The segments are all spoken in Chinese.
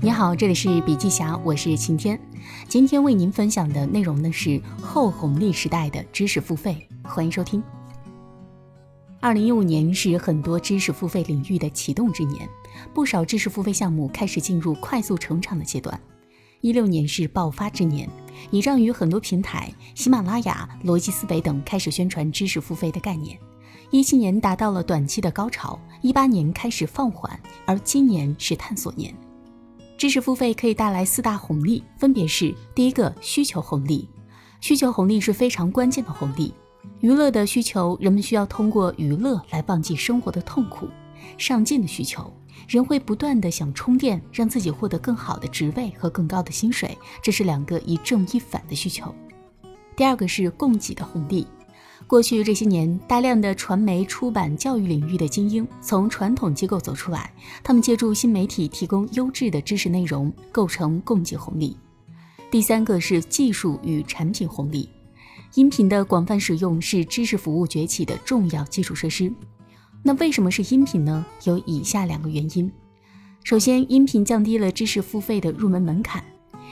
你好，这里是笔记侠，我是晴天。今天为您分享的内容呢是后红利时代的知识付费，欢迎收听。二零一五年是很多知识付费领域的启动之年，不少知识付费项目开始进入快速成长的阶段。一六年是爆发之年，倚仗于很多平台，喜马拉雅、逻辑思维等开始宣传知识付费的概念。一七年达到了短期的高潮，一八年开始放缓，而今年是探索年。知识付费可以带来四大红利，分别是：第一个，需求红利。需求红利是非常关键的红利。娱乐的需求，人们需要通过娱乐来忘记生活的痛苦。上进的需求，人会不断的想充电，让自己获得更好的职位和更高的薪水，这是两个一正一反的需求。第二个是供给的红利。过去这些年，大量的传媒、出版、教育领域的精英从传统机构走出来，他们借助新媒体提供优质的知识内容，构成供给红利。第三个是技术与产品红利。音频的广泛使用是知识服务崛起的重要基础设施。那为什么是音频呢？有以下两个原因。首先，音频降低了知识付费的入门门槛，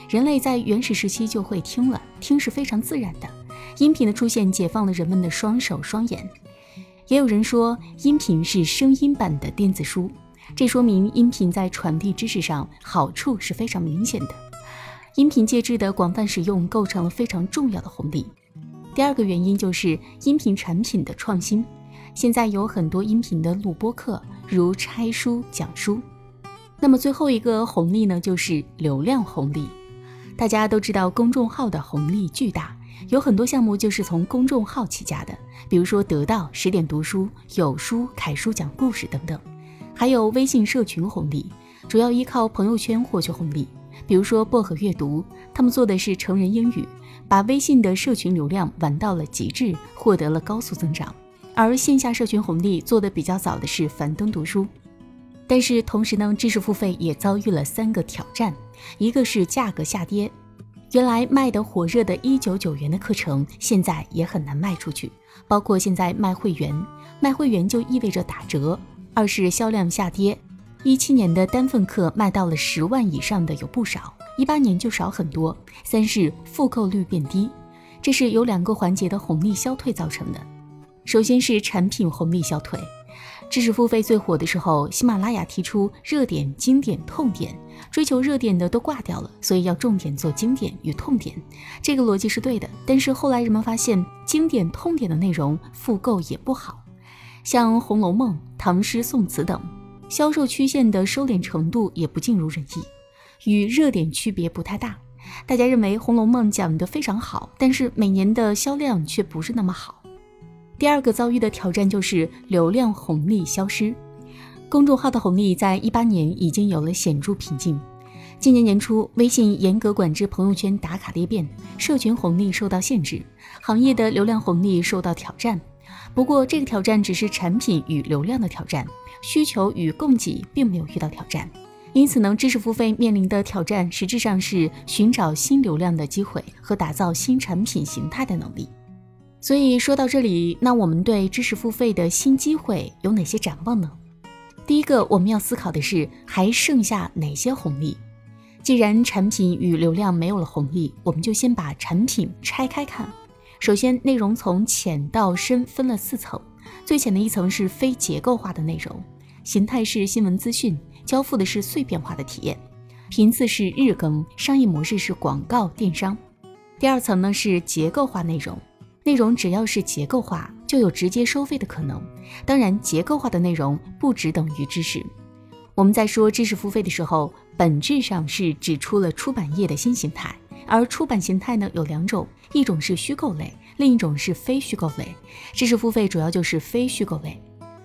人类在原始时期就会听了，听是非常自然的。音频的出现解放了人们的双手双眼，也有人说音频是声音版的电子书，这说明音频在传递知识上好处是非常明显的。音频介质的广泛使用构成了非常重要的红利。第二个原因就是音频产品的创新，现在有很多音频的录播课，如拆书讲书。那么最后一个红利呢，就是流量红利。大家都知道公众号的红利巨大。有很多项目就是从公众号起家的，比如说得到、十点读书、有书、凯叔讲故事等等，还有微信社群红利，主要依靠朋友圈获取红利，比如说薄荷阅读，他们做的是成人英语，把微信的社群流量玩到了极致，获得了高速增长。而线下社群红利做的比较早的是樊登读书，但是同时呢，知识付费也遭遇了三个挑战，一个是价格下跌。原来卖得火热的一九九元的课程，现在也很难卖出去。包括现在卖会员，卖会员就意味着打折。二是销量下跌，一七年的单份课卖到了十万以上的有不少，一八年就少很多。三是复购率变低，这是有两个环节的红利消退造成的。首先是产品红利消退。知识付费最火的时候，喜马拉雅提出热点、经典、痛点，追求热点的都挂掉了，所以要重点做经典与痛点。这个逻辑是对的，但是后来人们发现，经典、痛点的内容复购也不好，像《红楼梦》《唐诗宋词》等，销售曲线的收敛程度也不尽如人意，与热点区别不太大。大家认为《红楼梦》讲得非常好，但是每年的销量却不是那么好。第二个遭遇的挑战就是流量红利消失，公众号的红利在一八年已经有了显著瓶颈。今年年初，微信严格管制朋友圈打卡裂变，社群红利受到限制，行业的流量红利受到挑战。不过，这个挑战只是产品与流量的挑战，需求与供给并没有遇到挑战。因此呢，知识付费面临的挑战实质上是寻找新流量的机会和打造新产品形态的能力。所以说到这里，那我们对知识付费的新机会有哪些展望呢？第一个，我们要思考的是还剩下哪些红利。既然产品与流量没有了红利，我们就先把产品拆开看。首先，内容从浅到深分了四层，最浅的一层是非结构化的内容，形态是新闻资讯，交付的是碎片化的体验，频次是日更，商业模式是广告电商。第二层呢是结构化内容。内容只要是结构化，就有直接收费的可能。当然，结构化的内容不只等于知识。我们在说知识付费的时候，本质上是指出了出版业的新形态。而出版形态呢有两种，一种是虚构类，另一种是非虚构类。知识付费主要就是非虚构类。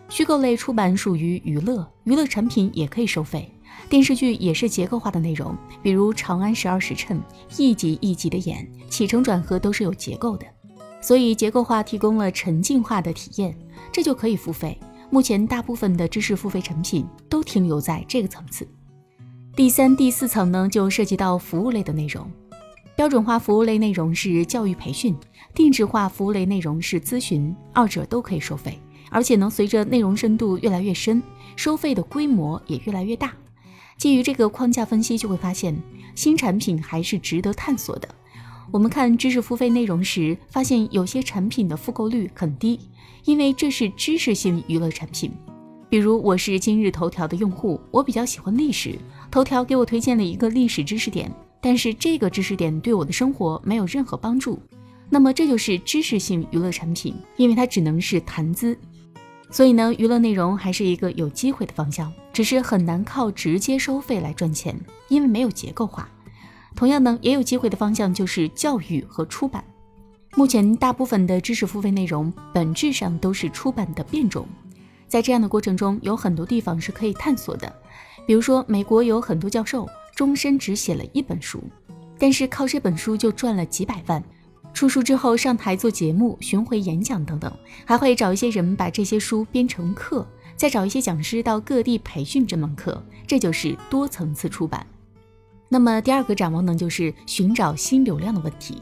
虚构类出版属于娱乐，娱乐产品也可以收费。电视剧也是结构化的内容，比如《长安十二时辰》，一集一集的演，起承转合都是有结构的。所以结构化提供了沉浸化的体验，这就可以付费。目前大部分的知识付费产品都停留在这个层次。第三、第四层呢，就涉及到服务类的内容。标准化服务类内容是教育培训，定制化服务类内容是咨询，二者都可以收费。而且呢，随着内容深度越来越深，收费的规模也越来越大。基于这个框架分析，就会发现新产品还是值得探索的。我们看知识付费内容时，发现有些产品的复购率很低，因为这是知识性娱乐产品。比如，我是今日头条的用户，我比较喜欢历史，头条给我推荐了一个历史知识点，但是这个知识点对我的生活没有任何帮助。那么这就是知识性娱乐产品，因为它只能是谈资。所以呢，娱乐内容还是一个有机会的方向，只是很难靠直接收费来赚钱，因为没有结构化。同样呢，也有机会的方向就是教育和出版。目前大部分的知识付费内容本质上都是出版的变种，在这样的过程中，有很多地方是可以探索的。比如说，美国有很多教授终身只写了一本书，但是靠这本书就赚了几百万。出书之后上台做节目、巡回演讲等等，还会找一些人把这些书编成课，再找一些讲师到各地培训这门课，这就是多层次出版。那么第二个展望呢，就是寻找新流量的问题。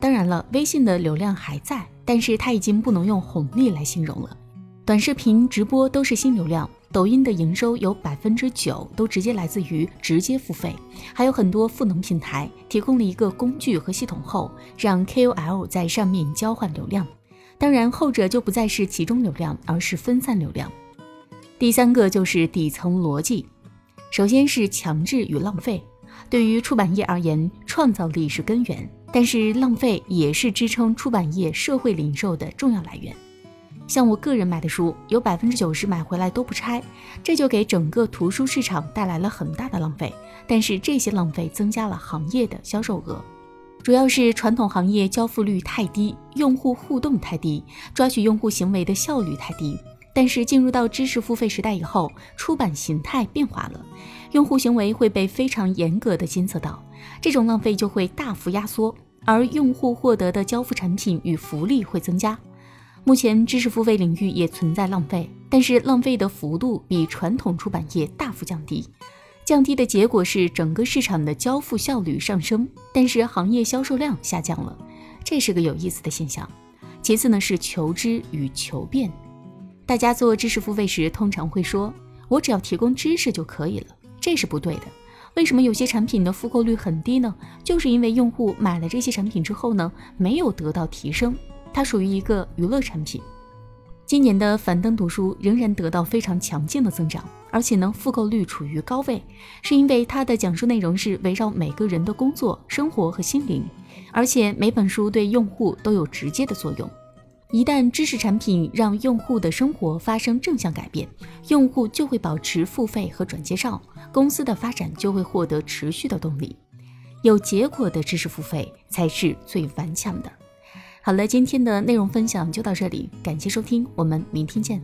当然了，微信的流量还在，但是它已经不能用红利来形容了。短视频、直播都是新流量。抖音的营收有百分之九都直接来自于直接付费，还有很多赋能平台提供了一个工具和系统后，让 KOL 在上面交换流量。当然，后者就不再是集中流量，而是分散流量。第三个就是底层逻辑，首先是强制与浪费。对于出版业而言，创造力是根源，但是浪费也是支撑出版业社会零售的重要来源。像我个人买的书，有百分之九十买回来都不拆，这就给整个图书市场带来了很大的浪费。但是这些浪费增加了行业的销售额，主要是传统行业交付率太低，用户互动太低，抓取用户行为的效率太低。但是进入到知识付费时代以后，出版形态变化了，用户行为会被非常严格的监测到，这种浪费就会大幅压缩，而用户获得的交付产品与福利会增加。目前知识付费领域也存在浪费，但是浪费的幅度比传统出版业大幅降低。降低的结果是整个市场的交付效率上升，但是行业销售量下降了，这是个有意思的现象。其次呢是求知与求变，大家做知识付费时通常会说，我只要提供知识就可以了，这是不对的。为什么有些产品的复购率很低呢？就是因为用户买了这些产品之后呢，没有得到提升。它属于一个娱乐产品。今年的樊登读书仍然得到非常强劲的增长，而且呢复购率处于高位，是因为它的讲述内容是围绕每个人的工作、生活和心灵，而且每本书对用户都有直接的作用。一旦知识产品让用户的生活发生正向改变，用户就会保持付费和转介绍，公司的发展就会获得持续的动力。有结果的知识付费才是最顽强的。好了，今天的内容分享就到这里，感谢收听，我们明天见。